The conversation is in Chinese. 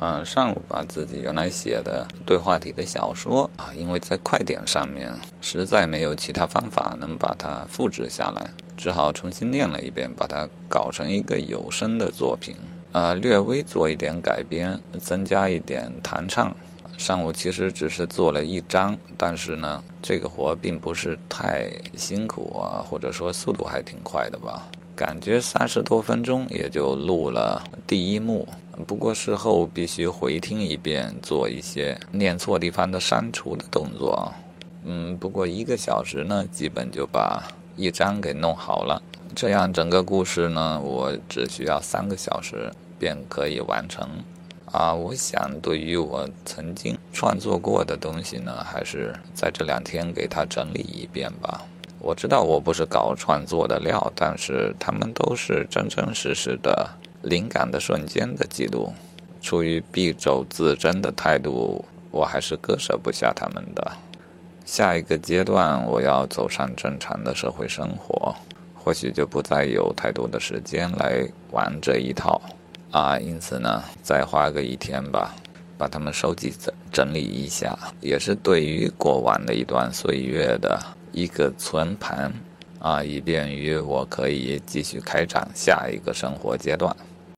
嗯，上午把自己原来写的对话体的小说啊，因为在快点上面实在没有其他方法能把它复制下来，只好重新念了一遍，把它搞成一个有声的作品。呃，略微做一点改编，增加一点弹唱。上午其实只是做了一章，但是呢，这个活并不是太辛苦啊，或者说速度还挺快的吧。感觉三十多分钟也就录了第一幕，不过事后必须回听一遍，做一些念错地方的删除的动作。嗯，不过一个小时呢，基本就把一章给弄好了。这样整个故事呢，我只需要三个小时便可以完成。啊，我想对于我曾经创作过的东西呢，还是在这两天给它整理一遍吧。我知道我不是搞创作的料，但是他们都是真真实实的灵感的瞬间的记录。出于敝帚自珍的态度，我还是割舍不下他们的。下一个阶段，我要走上正常的社会生活，或许就不再有太多的时间来玩这一套。啊，因此呢，再花个一天吧，把它们收集整整理一下，也是对于过往的一段岁月的一个存盘，啊，以便于我可以继续开展下一个生活阶段。